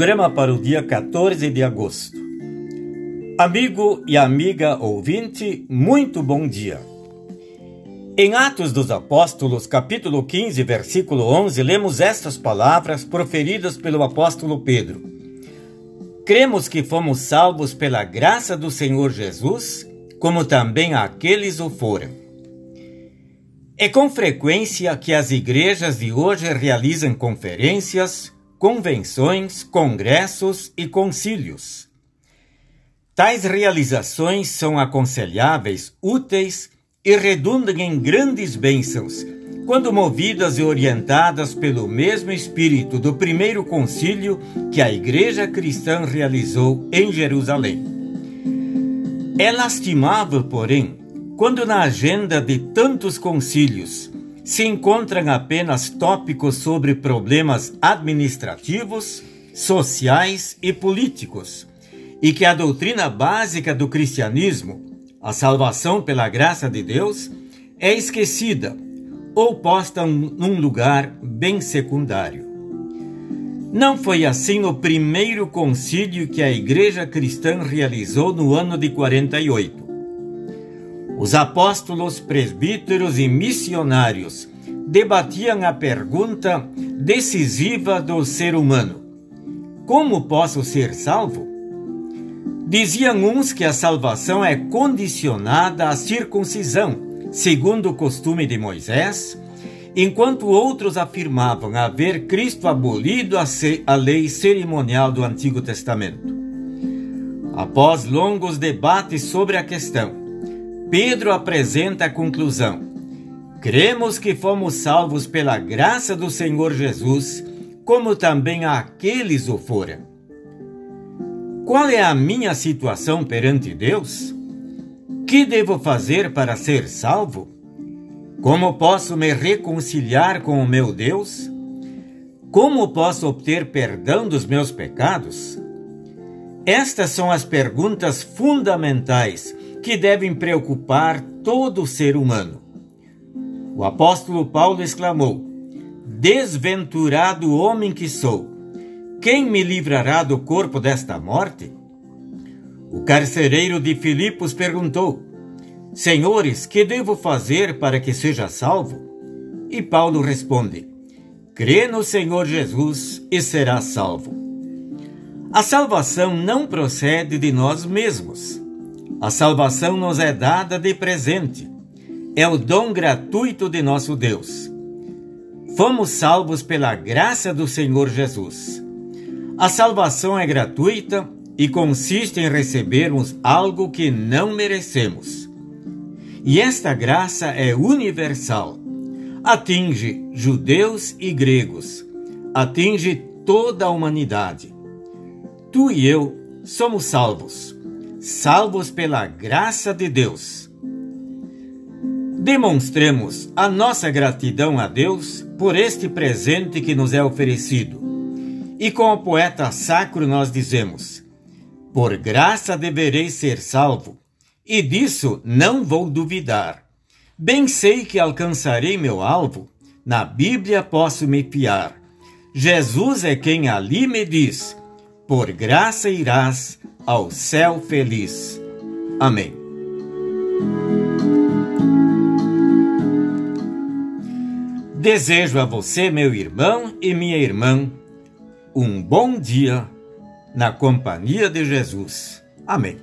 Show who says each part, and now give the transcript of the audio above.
Speaker 1: Programa para o dia 14 de agosto. Amigo e amiga ouvinte, muito bom dia. Em Atos dos Apóstolos, capítulo 15, versículo 11, lemos estas palavras proferidas pelo apóstolo Pedro. Cremos que fomos salvos pela graça do Senhor Jesus, como também aqueles o foram. É com frequência que as igrejas de hoje realizam conferências, convenções, congressos e concílios. Tais realizações são aconselháveis, úteis e redundam em grandes bênçãos, quando movidas e orientadas pelo mesmo espírito do primeiro concílio que a Igreja cristã realizou em Jerusalém. É lastimável, porém, quando na agenda de tantos concílios se encontram apenas tópicos sobre problemas administrativos, sociais e políticos, e que a doutrina básica do cristianismo, a salvação pela graça de Deus, é esquecida ou posta num lugar bem secundário. Não foi assim no primeiro concílio que a Igreja Cristã realizou no ano de 48. Os apóstolos, presbíteros e missionários debatiam a pergunta decisiva do ser humano: Como posso ser salvo? Diziam uns que a salvação é condicionada à circuncisão, segundo o costume de Moisés, enquanto outros afirmavam haver Cristo abolido a lei cerimonial do Antigo Testamento. Após longos debates sobre a questão, Pedro apresenta a conclusão: Cremos que fomos salvos pela graça do Senhor Jesus, como também aqueles o foram. Qual é a minha situação perante Deus? Que devo fazer para ser salvo? Como posso me reconciliar com o meu Deus? Como posso obter perdão dos meus pecados? Estas são as perguntas fundamentais que devem preocupar todo ser humano. O apóstolo Paulo exclamou: Desventurado homem que sou, quem me livrará do corpo desta morte? O carcereiro de Filipos perguntou: Senhores, que devo fazer para que seja salvo? E Paulo responde: Crê no Senhor Jesus e será salvo. A salvação não procede de nós mesmos. A salvação nos é dada de presente. É o dom gratuito de nosso Deus. Fomos salvos pela graça do Senhor Jesus. A salvação é gratuita e consiste em recebermos algo que não merecemos. E esta graça é universal. Atinge judeus e gregos. Atinge toda a humanidade. Tu e eu somos salvos salvos pela graça de Deus. Demonstremos a nossa gratidão a Deus por este presente que nos é oferecido. E com o poeta sacro nós dizemos: Por graça deverei ser salvo, e disso não vou duvidar. Bem sei que alcançarei meu alvo, na Bíblia posso me fiar. Jesus é quem ali me diz: Por graça irás ao céu feliz. Amém. Desejo a você, meu irmão e minha irmã, um bom dia na companhia de Jesus. Amém.